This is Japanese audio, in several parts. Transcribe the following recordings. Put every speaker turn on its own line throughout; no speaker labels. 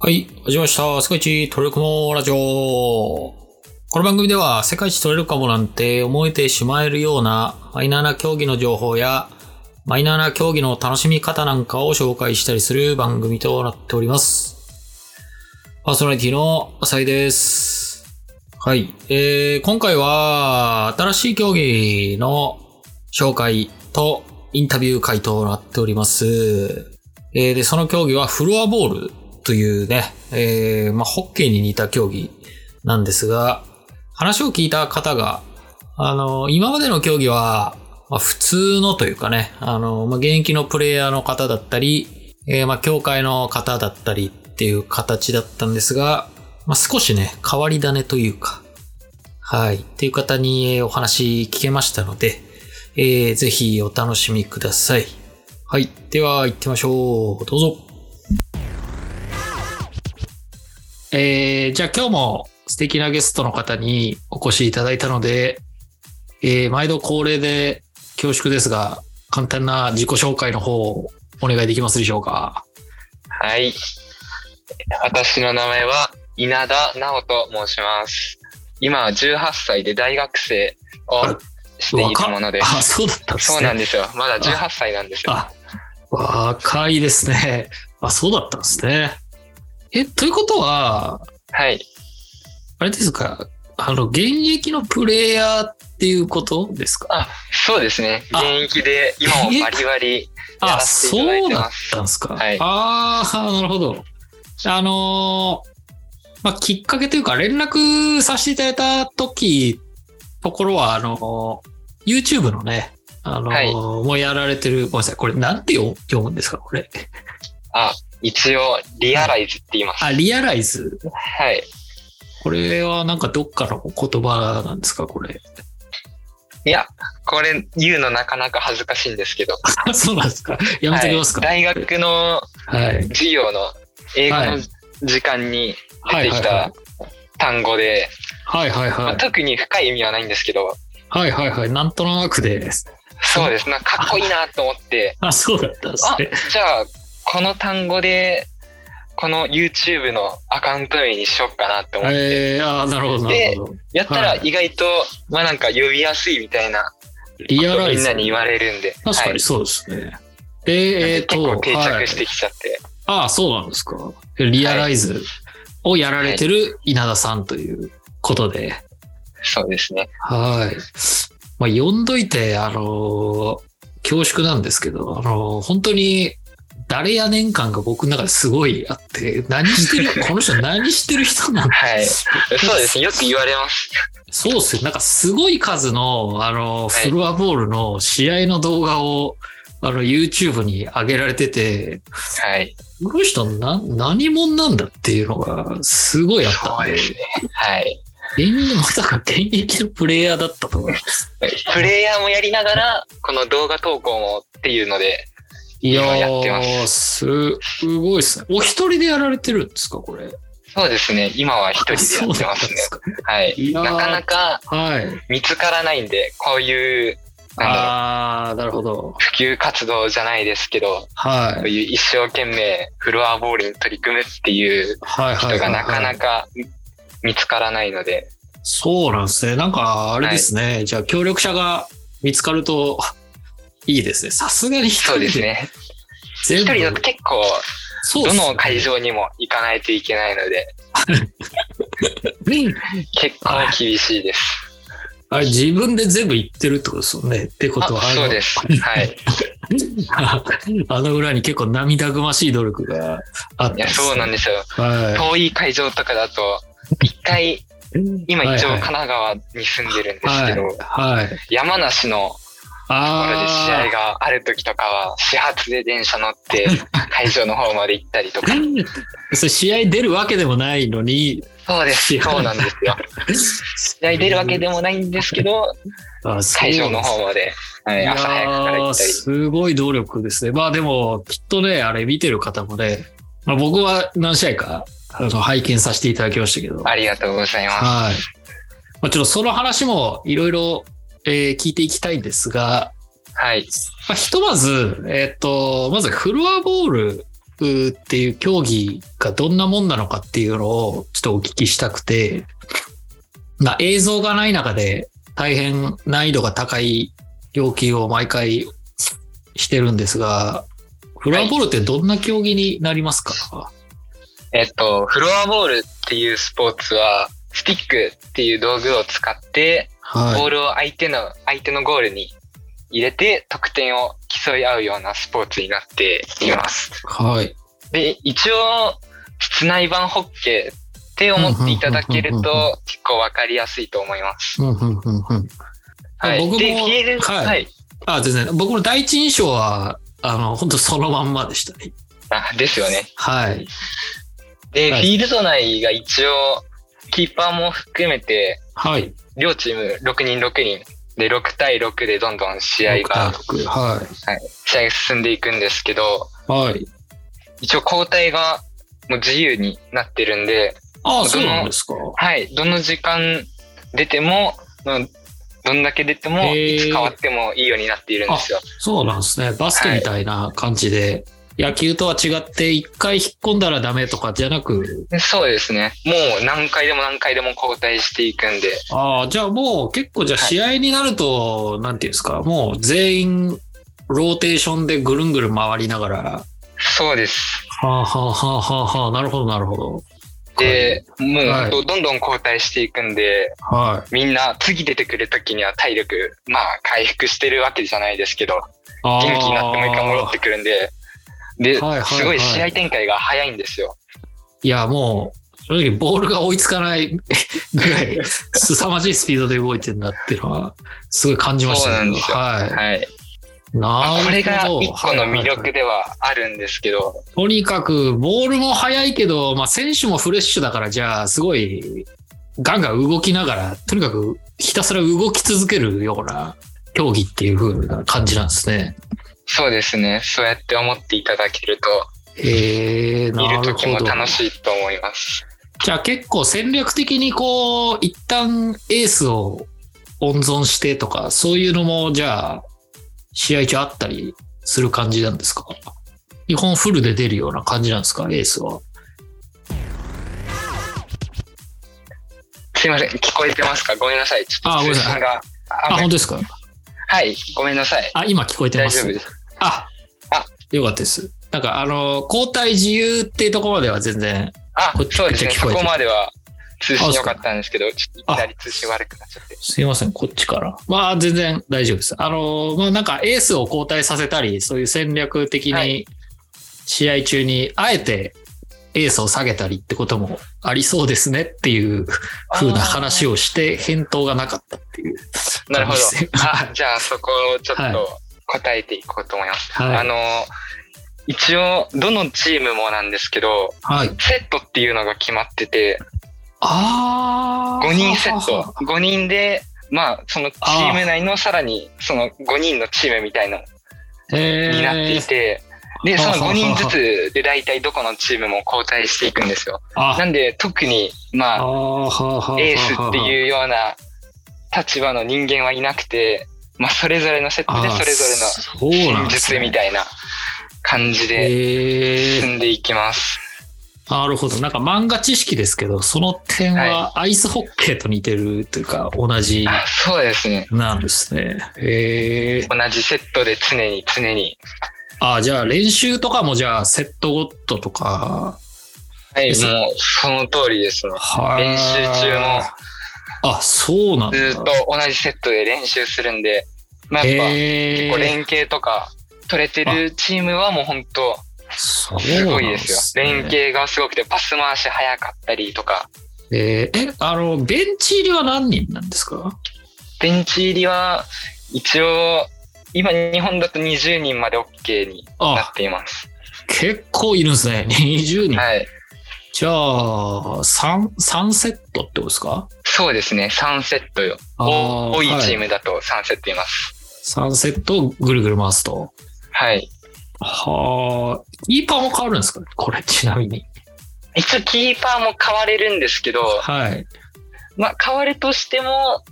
はい、始まりました。世界一取れるかもラジオ。この番組では世界一取れるかもなんて思えてしまえるようなマイナーな競技の情報やマイナーな競技の楽しみ方なんかを紹介したりする番組となっております。パーソナリティの浅井です。はい。えー、今回は新しい競技の紹介とインタビュー回となっております。えーで、その競技はフロアボールというね、えーまあ、ホッケーに似た競技なんですが、話を聞いた方が、あの、今までの競技は、まあ、普通のというかね、あの、まあ、現役のプレイヤーの方だったり、えーまあ、協会の方だったりっていう形だったんですが、まあ、少しね、変わり種というか、はい、っていう方にお話聞けましたので、えーぜひお楽しみください。はい。では、行ってみましょう。どうぞ。えー、じゃあ今日も素敵なゲストの方にお越しいただいたので、えー、毎度恒例で恐縮ですが、簡単な自己紹介の方をお願いできますでしょうか。
はい。私の名前は稲田直と申します。今は18歳で大学生をしているもので
あ、そうだったんですね。
そうなんですよ。まだ18歳なんですよ。
あ、若いですね。あ、そうだったんですね。え、ということは、
はい。
あれですか、あの、現役のプレイヤーっていうことですか？
あ、そうですね。
あ
現役で今もバリバリや
あ、
らせていただい
そうだっ。たんですか？
はい
ああ、なるほど。あのーまあ、きっかけというか、連絡させていただいた時、ところは、あのー YouTube のね、あのー
はい
もうやられてる、ごめんなさい、これなんて読読むんですか、これ。
あ、一応リアライズって言います。
あ、リアライズ？
はい。
これはなんかどっかの言葉なんですか、これ？
いや、これ言うのなかなか恥ずかしいんですけど。
あ そうなんですか。やめときますか。
はい大学の
はい。
授業の英語の
はい
時間に出てきた単語で、
はいはいはい。
まあ特に深い意味はないんですけど、
はいはいはい。なんとなくで。
そうです。なんかかっこいいなと思って、
あ、そうだったんです
あ
ね。、
じゃあ、この単語で、この YouTube のアカウント名にしようかなと思って、
えー、あーなるほど、なるほど。
やったら意外と、まあなんか呼びやすいみたいな
リアライズ。
みんなに言われるんで、はい
確かにそうですね。で、えっ、
結構
と、
定
はい
着してきちゃって、
ああ、そうなんですか。リアライズをやられてる稲田さんということで。
そうですね。
はい。まあ、読んどいて、あのー恐縮なんですけど、あのー本当に、誰や年間が僕の中ですごいあって、何してる、この人何してる人なんだ
はい。そうですね。よく言われます。
そうっすよ。なんかすごい数の、あの、
はい
フロアボールの試合の動画を、あの、YouTube に上げられてて、
はい。
この人な、何者なんだっていうのがすごいあったんで、
そうですね。はい。
現まさか現役のプレイヤーだったとは。
プレイヤーもやりながら、この動画投稿もっていうので、
いやー、す、すごいですね。お一人でやられてるんですか、これ？
そうですね。今は一人でやってますね。はい。
い
なかなか
はい。
見つからないんで、こういう、
あー、なるほど。
普及活動じゃないですけど、
はい。
こういう一生懸命フロアボールに取り組むっていう
はいはいはい、
人がなか
は。
ないか見つからないので、
そうなんですね。なんか、あれですね。じゃあ、協力者が見つかると、いいですね。さすがに一人
そうですね。一人だと結構、どの会場にも行かないといけないので、結構厳しいです。
あれ、自分で全部言ってるってことですよね。ってことは、
あそうです。はい。
あの裏に結構涙ぐましい努力があった
いや、そうなん
で
ですよ。
す。は
遠い会場とかだと、一回、
い。
今一応
はい
神奈川に住んでるんです
はい。
けど、
はい。
山梨のところで試合
あ
がある時とかは、始発で電車乗って 会場の方まで行ったりとか。
試合出るわけでもないのに、
そうです。そうなんですよ。試合出るわけでもないんですけど、会場の方まで、はい、朝早くから行ったり。
すごい努力ですね。まあでも、きっとね、あれ見てる方もね、まあ、僕は何試合かあの拝見させていただきましたけど、
ありがとうございます。
はい。まあ、ちょっとその話もいろいろえー聞いていきたいんですが、
はい。
まあ、ひとまず、えっ、と、まずフロアボールっていう競技がどんなもんなのかっていうのをちょっとお聞きしたくて、まあ、映像がない中で大変難易度が高い要求を毎回してるんですが、フロアボールってどんな競技になりますか、は
い、えっと、フロアボールっていうスポーツは、スティックっていう道具を使って、はい、ボールを相手の、相手のゴールに入れて得点を競い合うようなスポーツになっています。
はい。
で、一応、室内版ホッケーって思っていただけると結構わかりやすいと思います。
はい。僕も、で、フィールはい。はい、あ、全然。僕の第一印象は、あの、本当そのまんまでしたね。
あ、ですよね。
はい。
で、はい、フィールド内が一応、キーパーも含めて、
はい。
両チーム6人6人で6対6でどんどん試合が、はい、
はい、
試合が進んでいくんですけど、
はい。
一応交代がもう自由になってるんで、
ああ、そうなんですか。
はい。どの時間出ても、どんだけ出ても、いつ変わってもいいようになっているんですよ。
そうなんですね。バスケみたいな感じで、野球とは違って一回引っ込んだらダメとかじゃなく。
そうですね。もう何回でも何回でも交代していくんで。
ああ、じゃあもう結構じゃあ試合になると、はい、なんていうんですか、もう全員ローテーションでぐるんぐるん回りながら。
そうです。
はあはあはあはあはあ、なるほどなるほど。
で、もう、はい、どんどん交代していくんで、
は
い、みんな次出てくるときには体力、まあ回復してるわけじゃないですけど、元気になってもう一回戻ってくるんで、で、はいはいはい、すごい試合展開が早いんですよ。
いや、もう、正直ボールが追いつかない ぐらい、凄まじいスピードで動いてるんだっていうのは、すごい感じました
ね。そうなんですよ。はい。はい、なこれが一個の魅力ではあるんですけど。はいはい
はい、とにかく、ボールも速いけど、まあ選手もフレッシュだから、じゃあ、すごい、ガンガン動きながら、とにかくひたすら動き続けるような競技っていう風な感じなんですね。
そうですね。そうやって思っていただけると、
えー、
見る時も楽しいと思います。
じゃあ結構戦略的にこう、一旦エースを温存してとか、そういうのもじゃあ、試合中あったりする感じなんですか？日本フルで出るような感じなんですか？エースは。
すいません。聞こえてますか？ごめんなさい。ちょっと通信が。
あ、本当ですか？
はい。ごめんなさい。
あ、今聞こえてます。大丈夫です。あ、あ、よかったです。なんかあの、交代自由っていうところまでは全然。
あ、そうですね。そこまでは通信良かったんですけど、ちょっといきなり通信悪くなっちゃって。
すいません、こっちから。まあ全然大丈夫です。あの、まあなんかエースを交代させたり、そういう戦略的に試合中にあえてエースを下げたりってこともありそうですねっていうふうな話をして返答がなかったっていう。
なるほど。あ、じゃあそこをちょっと答えていこうと思います。はい、あの、一応、どのチームもなんですけど、
はい、
セットっていうのが決まってて、
あ
5人セット。5人で、まあ、そのチーム内のさらに、その5人のチームみたいな、になっていて、で、その5人ずつで大体どこのチームも交代していくんですよ。なんで、特に、まあ、エースっていうような立場の人間はいなくて、まあ、それぞれのセットでそれぞれの戦術みたいな感じで進んでいきます。
なるほど。なんか漫画知識ですけど、その点はアイスホッケーと似てるというか、同じ。
そうですね。
なんですね。へ
同じセットで常に常に。
あじゃあ練習とかもじゃあセットゴットとか。
はい、もうその通りですね。練習中も。
あ、そうなんだ。
ずっと同じセットで練習するんで、まあ、やっぱ結構連携とか取れてるチームはもう本当すごいですよ。連携がすごくて、パス回し早かったりとか。
えー、え、あの、ベンチ入りは何人なんですか？
ベンチ入りは、一応、今日本だと20人まで OK になっています。
結構いるんですね。20人。
はい。
じゃあ、3、3セットってことですか？
そうですね。3セットよ。多いチームだと3セットいます。
はい、3セットぐるぐる回すと。
はい。
はあ、キーパーも変わるんですか？これちなみに。
一応キーパーも変われるんですけど、
はい。
まあ変わるとしても、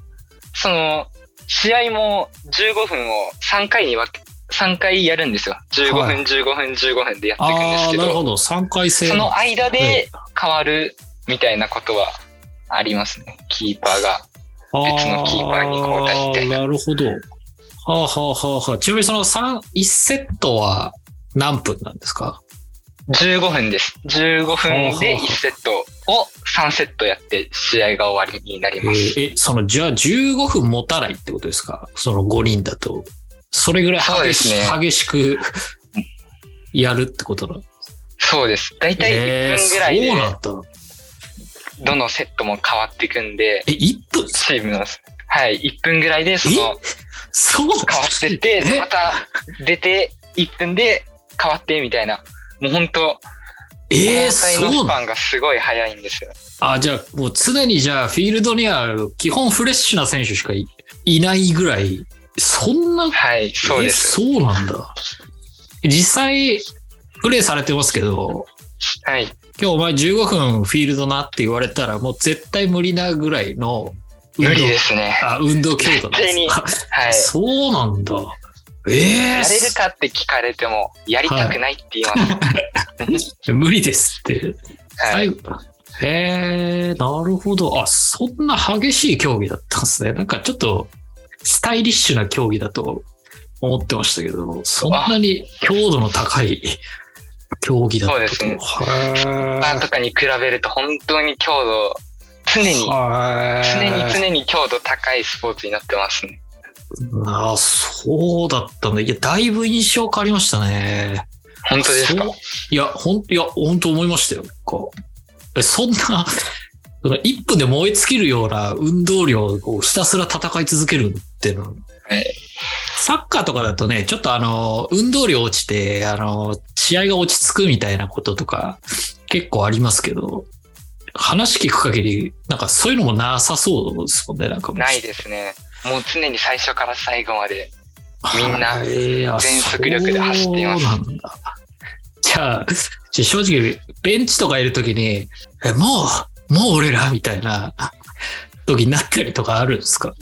その、試合も15分を3回に分け、3回やるんですよ。15分、
はい
15分、15分でやっていくんですけど、
なるほど。3回戦。
その間で変わるみたいなことはありますね。キーパーが。別のキーパーに交代みたいな
るほど。はあはあはあはあ。ちなみにその3、1セットは何分なんですか
？15分です。15分で1セットを3セットやって試合が終わりになり
え
ます。
ーえ、その、じゃあ15分持たないってことですか？その5人だと。それぐらい激し,、
ね
激しくやるってことだ。
そうです。だいたい1分ぐらいで。どのセットも変わっていくんで、
え、1分？
チームの、はい、1分ぐらいでその
そう
変わってって、
え？
また出て1分で変わってみたいな。もう本当
えー、
交代
そう
スパンがすごい早いんですよ。
あ、じゃあもう常にじゃあフィールドには基本フレッシュな選手しかいいないぐらい、そんな？
はい、そうです。
えそうなんだ。実際、プレイされてますけど、
はい。
今日お前15分フィールドなって言われたら、もう絶対無理なぐらいの運動
無理ですね。
あ、運動強度です。
はい。
そうなんだ。ええ
やれるかって聞かれても、やりたくないって言います。
無理ですって。
はい。
へえなるほど。あ、そんな激しい競技だったんですね。なんかちょっと、スタイリッシュな競技だと思ってましたけど、そんなに強度の高い競技だったと。
そうですね
へ
パーとかに比べると本当に強度、常に、
ー
常に常に強度高いスポーツになってますね。
ああ、そうだったんだ。いや、だいぶ印象変わりましたね。
本当ですか？
いや、ほん、いや、本当思いましたよ。なんかえそんな、その1分で燃え尽きるような運動量をひたすら戦い続けるっていうの。
はい
サッカーとかだとね、ちょっとあの、運動量落ちて、あの、試合が落ち着くみたいなこととか結構ありますけど、話聞く限り、なんかそういうのもなさそうですもんね、なんか。
ないですね。もう常に最初から最後まで。みんな全速力で走っています
なんだ。じゃあ、じゃあ正直、ベンチとかいるときに、え、もう、もう俺らみたいな時になったりとかあるんですか？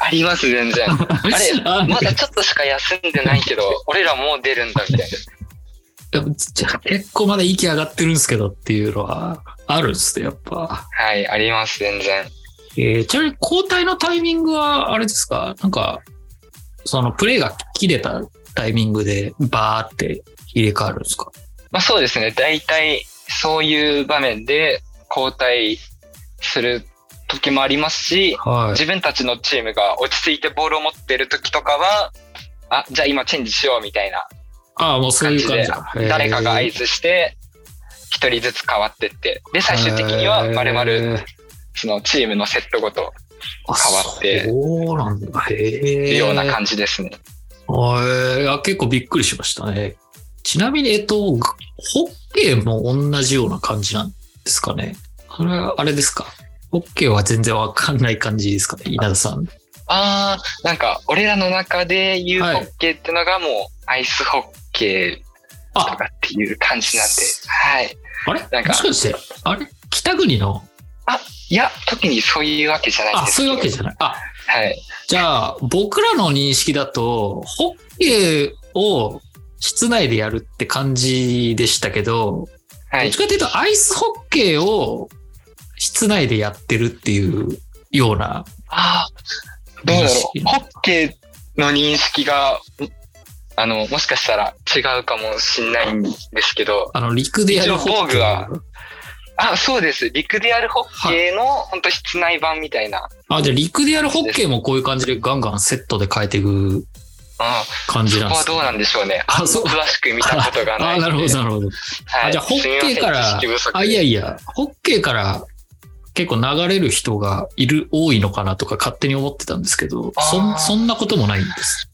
あります、全然。あれ、
あ
まだちょっとしか休んでないけど、俺らもう出るんだみたいな。
じゃあ結構まだ息上がってるんですけどっていうのはあるんですね、やっぱ。
はい、あります、全然。
えーちなみに交代のタイミングはあれですか？なんか、そのプレイが切れたタイミングでバーって入れ替わるんですか？
まあそうですね。大体そういう場面で交代する時もありますし、
はい。
自分たちのチームが落ち着いてボールを持ってる時とかは、あ、じゃあ今チェンジしようみたいな
ああ、もうそういう感じだ。、
誰かが合図して、一人ずつ変わってって、で、最終的には丸々、そのチームのセットごと変わって
そうなんだ。へ
い
え。
うような感じですね。
じ。いや結構びっくりしましたね。ちなみに、えっと、ホッケーも同じような感じなんですかね。これはあれですか？ホッケーは全然わかんない感じですかね、稲田さん。
あー、なんか、俺らの中で言う
はい
ホッケーってのがもう、アイスホッケーと
あ、
かっていう感じなんで、はい。
あれ？
なんか
もしかして、あれ？北国の、
いや、特にそういうわけじゃないです
そういうわけ
じ
じゃない。あ、
ゃはい。
じゃあ、僕らの認識だと、ホッケーを室内でやるって感じでしたけど、
はい
どっち。かというと、アイスホッケーを室内でやってるっていうような。
あー、どうだろう。ホッケーの認識が、あの、もしかしたら違うかもしれないんですけど、
あの、陸でやるホッケー
は。あ、そうです。陸でやるホッケーの、本当室内版みたいな。
あ、じゃあ陸でやるホッケーもこういう感じでガンガンセットで変えていく
あ
感じ
そ
なんですか
こはどうなんでしょうね。
あそう
詳しく見たことがない
あ、なるほど、
ど。
なるほど。
はい
あじゃあホッケーからあ、いやいや、ホッケーから結構流れる人がいる、多いのかなとか勝手に思ってたんですけど、そそんなこともないんです。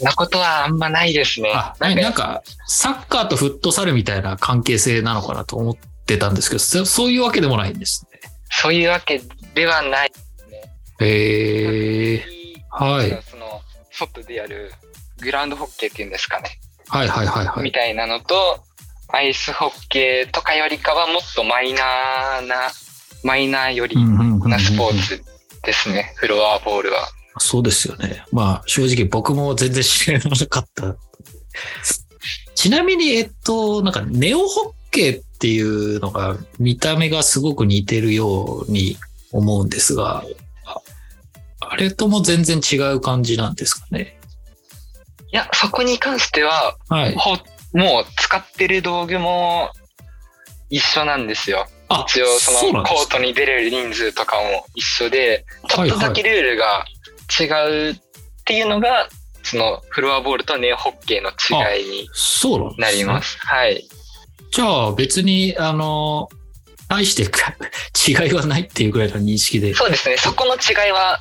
なことはあんまないですね。
あ、
なんか
なんか、サッカーとフットサルみたいな関係性なのかなと思ってたんですけど、そそういうわけでもないんですね。
そういうわけではない。
へえ。はい
その、外でやるグラウンドホッケーっていうんですかね。
はいはいはいはい。
みたいなのと、アイスホッケーとかよりかはもっとマイナーな、マイナーよりなスポーツですね。フロアボールは。
そうですよね。まあ、正直僕も全然知らなかった。ちなみに、えっと、なんか、ネオホッケーっていうのが、見た目がすごく似てるように思うんですが、ああれとも全然違う感じなんですかね？
いや、そこに関しては、
はい。
ほもう使ってる道具も一緒なんですよ。
あ
一応そのコートに出れる人数とかも一緒で、ちょっとだけルールが違うっていうのが、そのフロアボールとネオホッケーの違いに
な
ります。はい。
じゃあ別に、あの、対してか 違いはないっていうぐらいの認識で。
そうですね。そこの違いは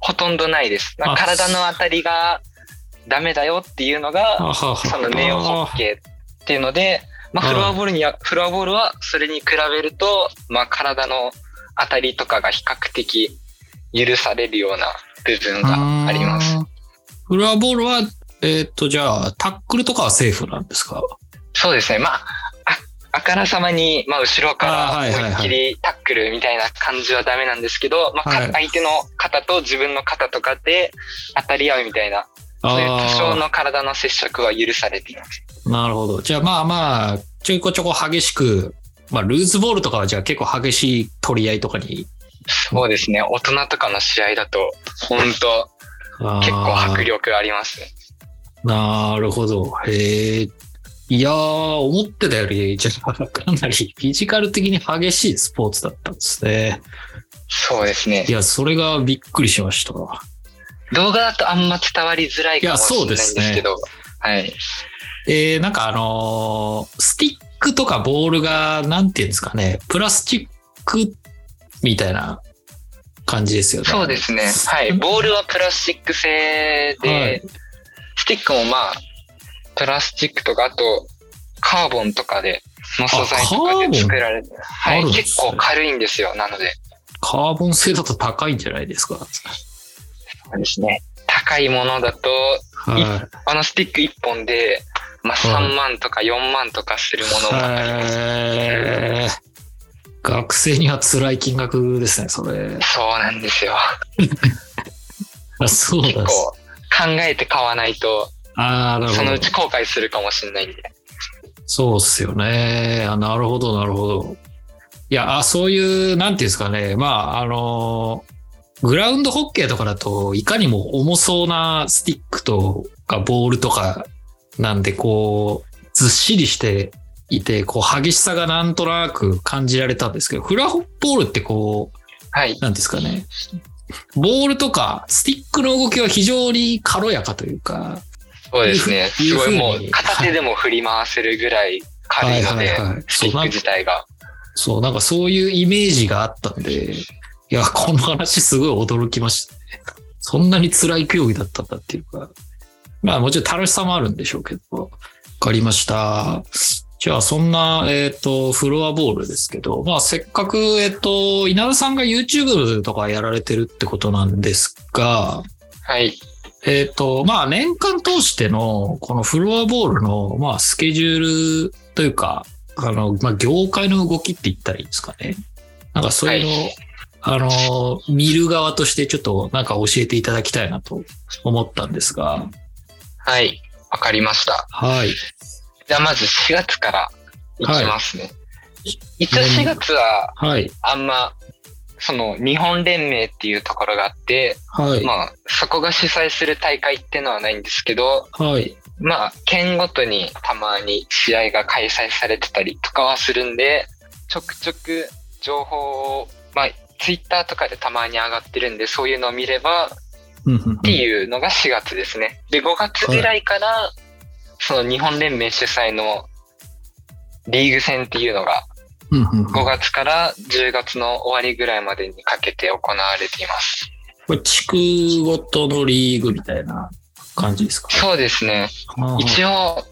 ほとんどないです。
あ
体の当たりがダメだよっていうのが、そのネオホッケーっていうので、まあ、
はい
フロアボールには、フロアボールはそれに比べると、まあ、体の当たりとかが比較的許されるような部分があります。
フロアボールは、えーっと、じゃあ、タックルとかはセーフなんですか？
そうですね。まあ、ああからさまに、まあ、後ろから思いっきりタックルみたいな感じはダメなんですけど、まあ、か
はい。
相手の肩と自分の肩とかで当たり合うみたいな、そういう多少
あ
の体の接触は許されています。
あ、なるほど。じゃあまあまあ、ちょいこちょこ激しく、まあ、ルーズボールとかはじゃあ結構激しい取り合いとかに。
そうですね。大人とかの試合だと、本当結構迫力ありますね。
なるほど。へえ。いやー、思ってたより、じゃあ、かなりフィジカル的に激しいスポーツだったんですね。
そうですね
い。や、それがびっくりしました。
動画だとあんま伝わりづらいかもしれないんですけど、はい。
えー、なんかあのースティックとかボールが、なんていうんですかね、プラスチックみたいな感じですよね。
そうですね。はい。ボールはプラスチック製で、
はい
スティックもまあ、プラスチックとか、あと、カーボンとかで、の素材とかで作られて、はい。
ね
結構軽いんですよ。なので、
カーボン製だと高いんじゃないですか？
ですね。高いものだと、
は
あのスティック1本で、まあ
はい
3万とか4万とかする
い。
ものもあります。
学生には辛い金額ですね、それ。
そうなんですよ。
あそう。
結構考えて買わないと、
ああ、なるほど
そのう。ち後悔するかもしれないんで。
そうっすよね。あなるほど、なるほど。いや、あそういう、なんていうんですかね。まあ、あのグラウンドホッケーとかだと、いかにも重そうなスティックとかボールとかなんで、こう、ずっしりしていて、こう、激しさがなんとなく感じられたんですけど、フラボールってこう、
はい。
なんですかね。ボールとかスティックの動きは非常に軽やかというか、
そうですね。すごいも
いう
片手でも振り回せるぐらい軽いので、
はいはいはい
スティック自体が。
そう、なんかそういうイメージがあったんで、いや、この話すごい驚きましたね。そんなに辛い競技だったんだっていうか。まあもちろん楽しさもあるんでしょうけど。わかりました。じゃあそんな、えっ、と、フロアボールですけど、まあせっかく、えっ、と、稲田さんが YouTube とかやられてるってことなんですが、
はい。
えっ、と、まあ年間通してのこのフロアボールの、まあスケジュールというか、あの、まあ業界の動きって言ったらいいんですかね。なんかそういうのを、
は
あの、見る側としてちょっとなんか教えていただきたいなと思ったんですが、
はい。わかりました。
はい。
じゃあまず4月からいきますね。一応4月は
はい。
あんま、その日本連盟っていうところがあって、
はい。
まあそこが主催する大会っていうのはないんですけど、
はい。
まあ県ごとにたまに試合が開催されてたりとかはするんで、ちょくちょく情報を、まあツイッターとかでたまに上がってるんで、そういうのを見れば、っていうのが4月ですね。で、5月ぐらいから、その日本連盟主催のリーグ戦っていうのが
うんうんうん
5月から10月の終わりぐらいまでにかけて行われています。
これ地区ごとのリーグみたいな感じですか？
そうですね。
はい
一応、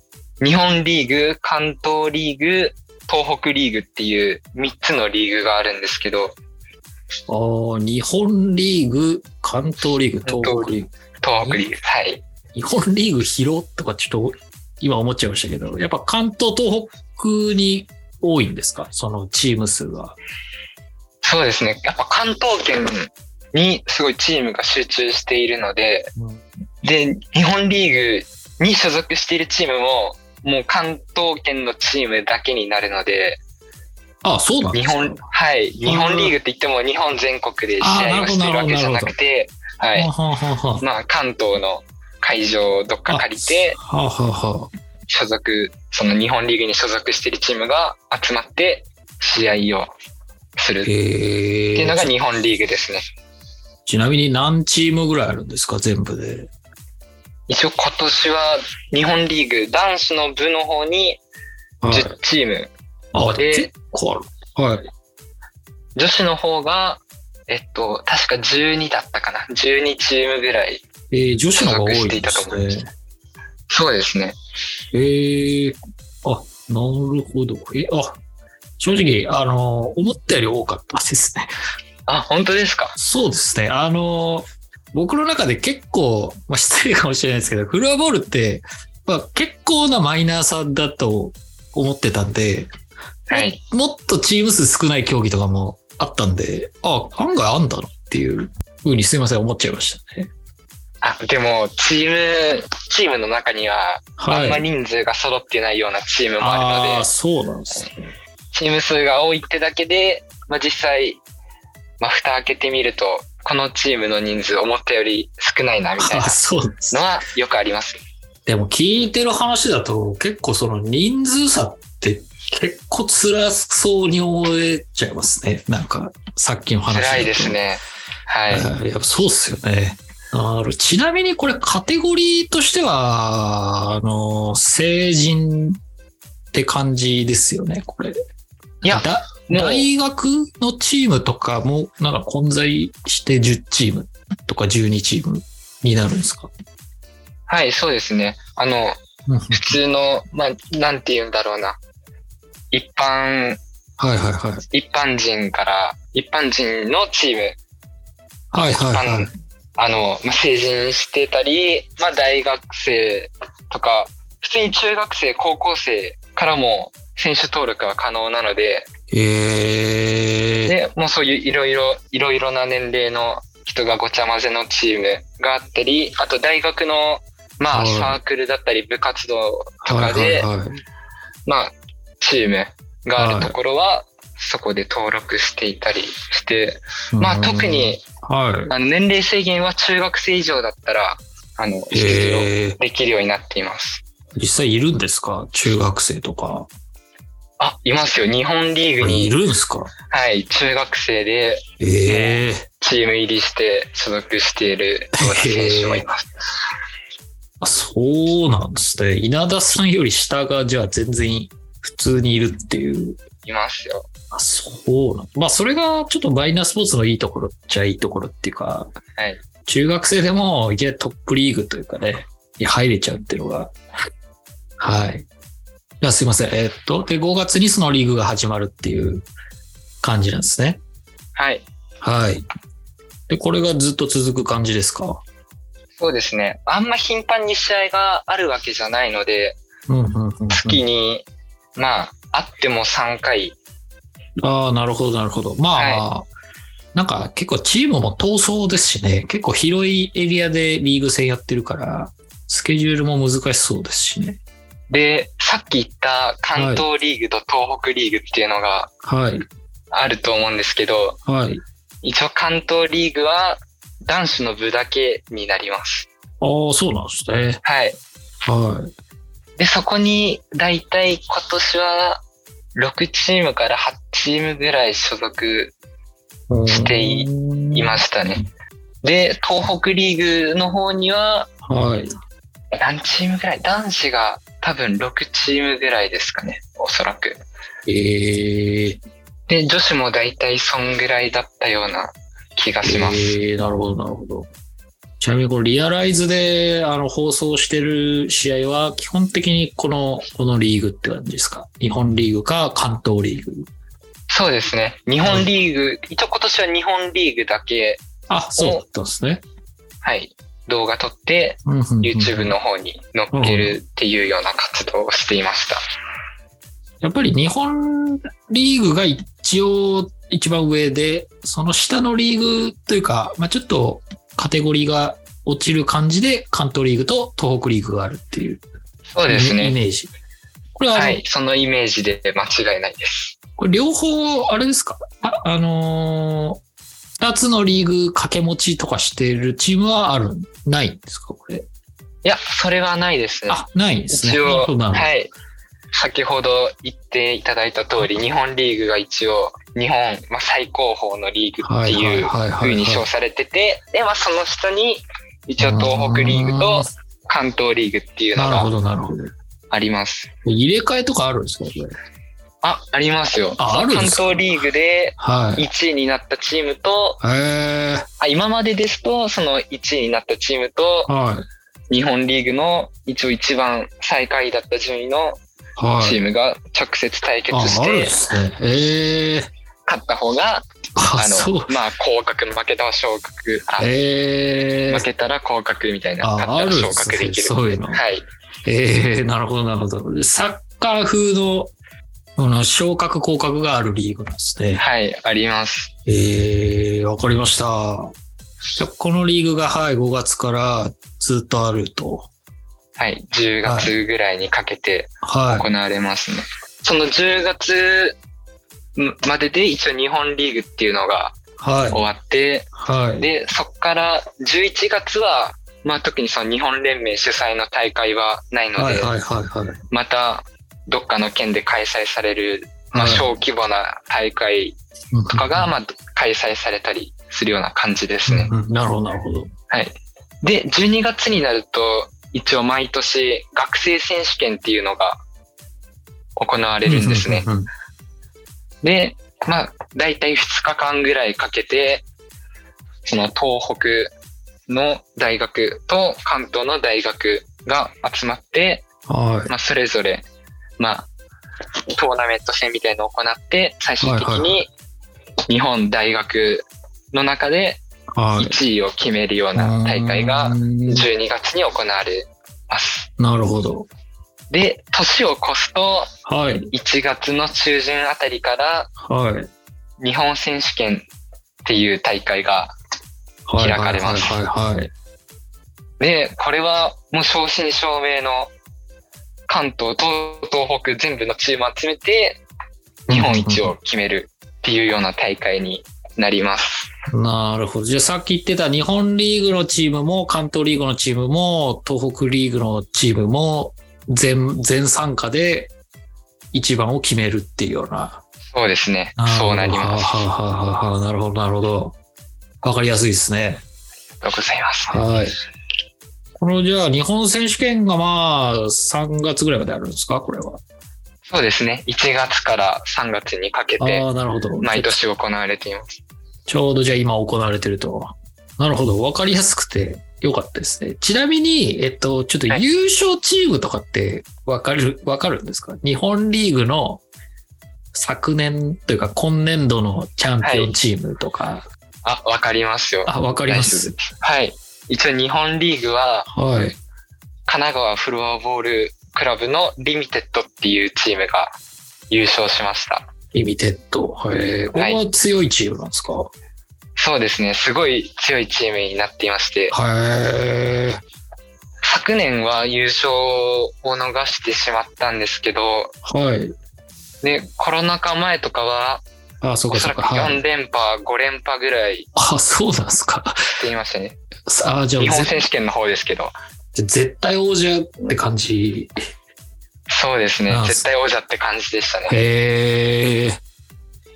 日本リーグ、関東リーグ、東北リーグっていう3つのリーグがあるんですけど、
あー日本リーグ、関東リーグ、東北リーグ。
東北リーグ。はい。
日本リーグ広とかちょっと今思っちゃいましたけど、やっぱ関東、東北に多いんですか？そのチーム数が。
そうですね。やっぱ関東圏にすごいチームが集中しているので、
うん
で、日本リーグに所属しているチームも、もう関東圏のチームだけになるので、
あ、そうなんですか？
日本、はい、日本リーグって言っても日本全国で試合をしてるわけじゃなくて、はい、
はあはあはあ
まあ関東の会場をどっか借りて、
はあはあはあ
所属、その日本リーグに所属しているチームが集まって試合をするって
へ
いうのが
え。
日本リーグですね。
ちなみに何チームぐらいあるんですか？全部で。
一応今年は日本リーグ男子の部の方に
はい。
10チーム、
あ、
で
結る。はい。
女子の方が、えっと、確か12だったかな。12チームぐらい。
えー、女子の方が多いんですね。
そうですね。
えー、あ、なるほど。え、あ、正直、あの、思ったより多かったですね。
あ、本当ですか？
そうですね。あの、僕の中で結構、まあ、失礼かもしれないですけど、フルアボールって、まあ、結構なマイナーさだと思ってたんで、
はい。
もっとチーム数少ない競技とかもあったんで、あ、案外あんだなっていうふうにすいません、思っちゃいましたね。
あ、でも、チーム、チームの中には、あんま
はい。
人数が揃ってないようなチームもあるので
ああー、、そうなんですね。
チーム数が多いってだけで、まあ、実際、まあ、蓋開けてみると、このチームの人数思ったより少ないなみたい
あ
な
そうなんです
のはよくあります。
でも聞いてる話だと結構その人数差って結構辛そうに思えちゃいますね。なんかさっきの話。
辛いですね。はい。
はい。やっぱそうっすよね。あるちなみにこれカテゴリーとしては、あの、成人って感じですよね、これ。
いや、
大学のチームとかもなんか混在して10チームとか12チームになるんですか？
はい、そうですね。あの、普通の、まあ、なんて言うんだろうな。一般、
はいはいはい。
一般人から、一般人のチーム、
はいはいはい。
あの、まあ、成人してたり、まあ、大学生とか、普通に中学生、高校生からも選手登録は可能なので、
えー、
で、もうそういういろいろ、いろいろな年齢の人がごちゃ混ぜのチームがあったり、あと大学の、まあ、
はい。
サークルだったり部活動とかで、
はいはいはい。
まあ、チームがあるところは、そこで登録していたりして、まあ特に、
はい。
あの年齢制限は中学生以上だったら、あの、出場
えー、
できるようになっています。
実際いるんですか？中学生とか。
あ、いますよ。日本リーグ
い
に、
るんですか？
はい、中学生で
ええ
チーム入りして所属している選手もいます。
あ、そうなんですね。稲田さんより下がじゃあ全然普通にいるっていう。
いますよ。
あ、そうなんまあそれがちょっとマイナースポーツのいいところっちゃいいところっていうか、
はい。
中学生でもいきなりトップリーグというかね、に入れちゃうっていうのが、はい。じゃあすいません。えーっと、で、5月にそのリーグが始まるっていう感じなんですね。
はい。
はい。で、これがずっと続く感じですか？
そうですね。あんま頻繁に試合があるわけじゃないので、
うん、うん、うんうん。
月に、まあ、あっても3回。
ああ、なるほど、なるほど。まあ、なんか結構チームも闘争ですしね、結構広いエリアでリーグ戦やってるから、スケジュールも難しそうですしね。
で、さっき言った関東リーグと東北リーグっていうのが
はい、
あると思うんですけど、
はい。
一応関東リーグは男子の部だけになります。
ああ、そうなんですね。
はい。
は
で、そこにだいたい今年は6チームから8チームぐらい所属
い。
していいましたね。で、東北リーグの方には
はい。
何チームぐらい？男子が多分6チームぐらいですかね。おそらく。
ええ
で、女子もだいたいそんぐらいだったような気がします。
ええなるほど、なるほど。ちなみにこのリアライズであの放送してる試合は基本的にこの、このリーグって感じですか？日本リーグか関東リーグ？
そうですね。日本リーグ、一応今年は日本リーグだけ、
あ、そうだったんですね。
はい、動画撮って YouTube の方に載っけるっていうような活動をしていました。
やっぱり日本リーグが一応一番上で、その下のリーグというか、まあちょっとカテゴリーが落ちる感じで、関東リーグと東北リーグがあるっていう
そうですね。
イメージ。これは
はい。そのイメージで間違いないです。
これ両方、あれですか？あ、あのー二つのリーグ掛け持ちとかしてるチームはある、ないんですか？これ。
いや、それはないですね。
あ、ないんですね。
一応、はい。先ほど言っていただいた通り、日本リーグが一応、日本、まあ、最高峰のリーグっていう
はいはいはいはいはい
風に称されてて、で、まあ、その下に、一応東北リーグと関東リーグっていうのが
なるほど、なるほど。
あります。
入れ替えとかあるんですか？
あ、ありますよ。
ああるんですか？
関東リーグで
はい。
1位になったチームと、
へえ
あ今までですと、その1位になったチームと、
はい。
日本リーグの一応一番最下位だった順位の
はい。
チームが直接対決
あ、
して勝った方が、
あ、
の、。まあ、降格、負けたら昇格、あ
ええ
負けたら降格みたいな、
あ
勝ったら昇格できる。
そういうの
はい。
ええなるほど、なるほど。サッカー風の、あの、昇格、降格があるリーグなんですね。
はい、あります。
ええわかりました。このリーグが、はい、5月からずっとあると。
はい。10月ぐらいにかけて
はい。
行われますね。その10月までで一応日本リーグっていうのが
はい
終。わって、
はい。
で、そこから11月は、まあ特にその日本連盟主催の大会はないので、
はい、はい、はい、はい。
またどっかの県で開催される、まあ
はい
小規模な大会とかが、まあ開催されたりするような感じですね。
うんうんなるほど、なるほど。
はい。で、12月になると、一応毎年学生選手権っていうのが行われるんですね。で、まあ、だいたい2日間ぐらいかけて、その東北の大学と関東の大学が集まって、
はい。
まあ、それぞれ、まあ、トーナメント戦みたいのを行って、最終的に日本大学の中で
はい。
1位を決めるような大会が
うん
12月に行われます。
なるほど。
で、年を越すと、
はい。
1月の中旬あたりから
はい。
日本選手権っていう大会が、
はい。
開かれます
はい、はい、はい。
で、これはもう正真正銘の関東と東北全部のチームを集めて日本一を決めるっていうような大会になります。
なるほど。じゃあさっき言ってた日本リーグのチームも関東リーグのチームも東北リーグのチームも全、全参加で一番を決めるっていうような。
そうですね。そうなります。
はあはあはあはあなるほど、なるほど。わかりやすいですね。
ありがとうございます。
はい。このじゃあ日本選手権がまあ3月ぐらいまであるんですかこれは。
そうですね。1月から3月にかけて
ああ、なるほど。
毎年行われています。
ちょうどじゃあ今行われてると。なるほど。わかりやすくてよかったですね。ちなみに、えっと、ちょっと
はい
優勝チームとかってわかる、わかるんですか？日本リーグの昨年というか今年度のチャンピオンチームとか。
あ、わかりますよ。
あ、わかります
はい。一応日本リーグは
はい。
神奈川フロアボールクラブのリミテッドっていうチームが優勝しました。
リミテッド。はい。これは強いチームなんですか、
そうですね。すごい強いチームになっていまして、
はい。
昨年は優勝を逃してしまったんですけど、
はい。
で、コロナ禍前とかは、
あ、そう
おそらく
かそうか。はい。
4連覇、5連覇ぐらい
あ、そうなんですか。
していましたね。
あ、じゃあ
日本
ぜ
選手権の方ですけど。
絶対王者って感じ。
そうですね
あ。
絶対王者って感じでしたね。
へえ。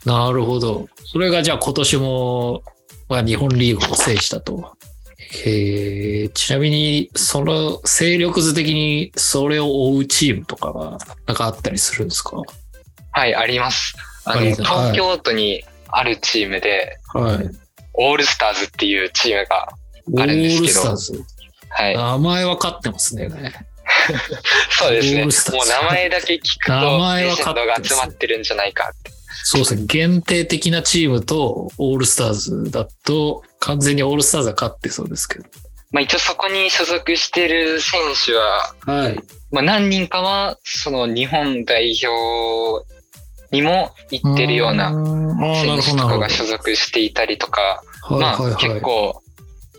なるほど。それがじゃあ今年も、まあ、日本リーグを制したと。へえ。ちなみに、その勢力図的にそれを追うチームとかは、なんかあったりするんですか？
はい、あります。あの、東京都にあるチームで、
はい。
オールスターズっていうチームが、
オ
あるんですけど
ールスターズ？
はい。
名前は勝ってますね。
そうですね。もう名前だけ聞くと、
名前は
が集まってるんじゃないかって。
そうですね。限定的なチームとオールスターズだと、完全にオールスターズが勝ってそうですけど。
まあ一応そこに所属してる選手は、
はい。
まあ何人かは、その日本代表にも行ってるような選手とかが所属していたりとか、まあ結構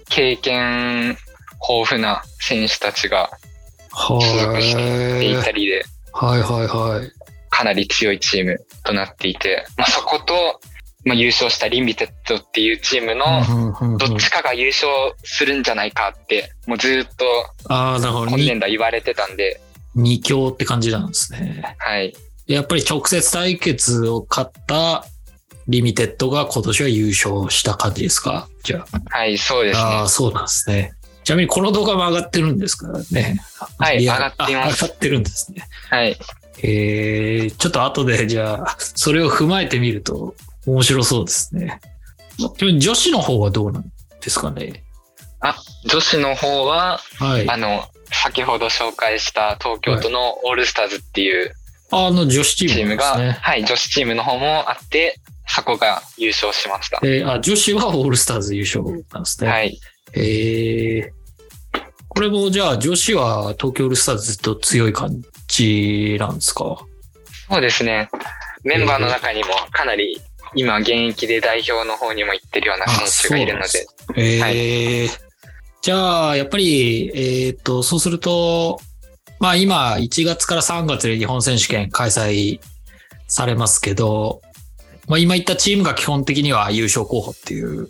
経験豊富な選手たちがしていたりで、
はいはいはい。
かなり強いチームとなっていて、まあ、そこと、まあ、優勝したリンビテッドっていうチームのどっちかが優勝するんじゃないかってもうずっと今年度言われてたんで。
二強って感じなんですね。
はい。
やっぱり直接対決を勝ったリミテッドが今年は優勝した感じですか？じゃ
あ。はいそうですね。
ああそうなんですねちなみにこの動画も上がってるんですからね。
はい、上がってま
す。上がってるんですね。
はい。
えー、ちょっと後でじゃあ、それを踏まえてみると面白そうですね。女子の方はどうなんですかね？
あ、女子の方は、はい、あの、先ほど紹介した東京都のオールスターズっていう、
あの女子チーム、
が、はい、女子チームの方もあって、そこが優勝しました。
えー、あ、女子はオールスターズ優勝なんですね。
はい。
ええこれもじゃあ女子は東京オールスターズずっと強い感じなんですか？
そうですね。メンバーの中にもかなり今現役で代表の方にも行ってるような選手がいるので。
ええーはい、じゃあ、やっぱり、えっ、ー、と、そうすると、まあ今1月から3月で日本選手権開催されますけど、まあ今言ったチームが基本的には優勝候補っていう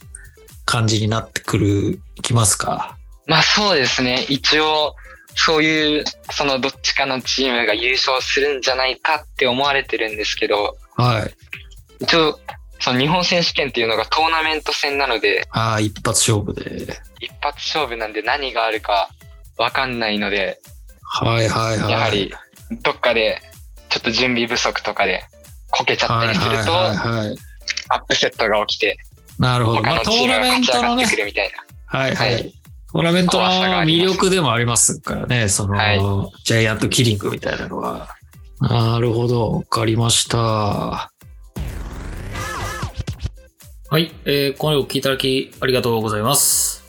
感じになってくる、きますか？
まあそうですね。一応、そういう、そのどっちかのチームが優勝するんじゃないかって思われてるんですけど、
はい。
一応、その日本選手権っていうのがトーナメント戦なので、
ああ、一発勝負で。
一発勝負なんで何があるかわかんないので、
はいはいはい。
やはり、どっかで、ちょっと準備不足とかでこけちゃったりすると、アップセットが起きて、
なるほど。
まあ、トーナメントのね、
はいはい。トーナメントの魅力でもありますからね、その、はい、ジャイアントキリングみたいなのは。なるほど、わかりました。はい、えー、このお聞きいただきありがとうございます。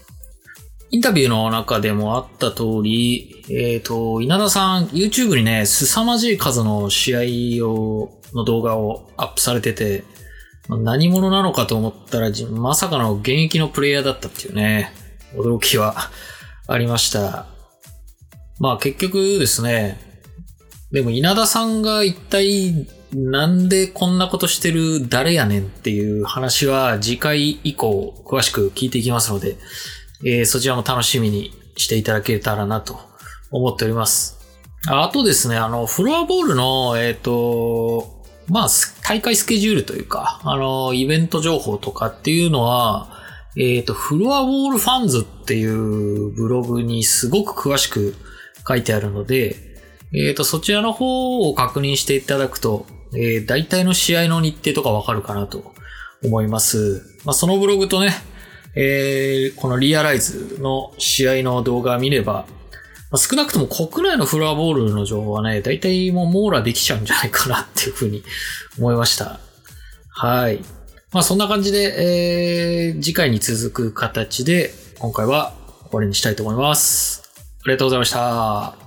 インタビューの中でもあった通り、えっ、ー、と、稲田さん、YouTube にね、凄まじい数の試合を、の動画をアップされてて、何者なのかと思ったら、まさかの現役のプレイヤーだったっていうね、驚きはありました。まあ結局ですね、でも稲田さんが一体なんでこんなことしてる誰やねんっていう話は次回以降詳しく聞いていきますので、えー、そちらも楽しみにしていただけたらなと思っております。あとですね、あの、フロアボールの、えっ、ー、と、まあ、大会スケジュールというか、あの、イベント情報とかっていうのは、えっ、ー、と、フロアウォールファンズっていうブログにすごく詳しく書いてあるので、えっ、ー、と、そちらの方を確認していただくと、えー、大体の試合の日程とかわかるかなと思います。まあ、そのブログとね、えー、このリアライズの試合の動画を見れば、まあ、少なくとも国内のフロアボールの情報はね、大体もう網羅できちゃうんじゃないかなっていうふうに 思いました。はい。まあそんな感じで、えー、次回に続く形で、今回は終わりにしたいと思います。ありがとうございました。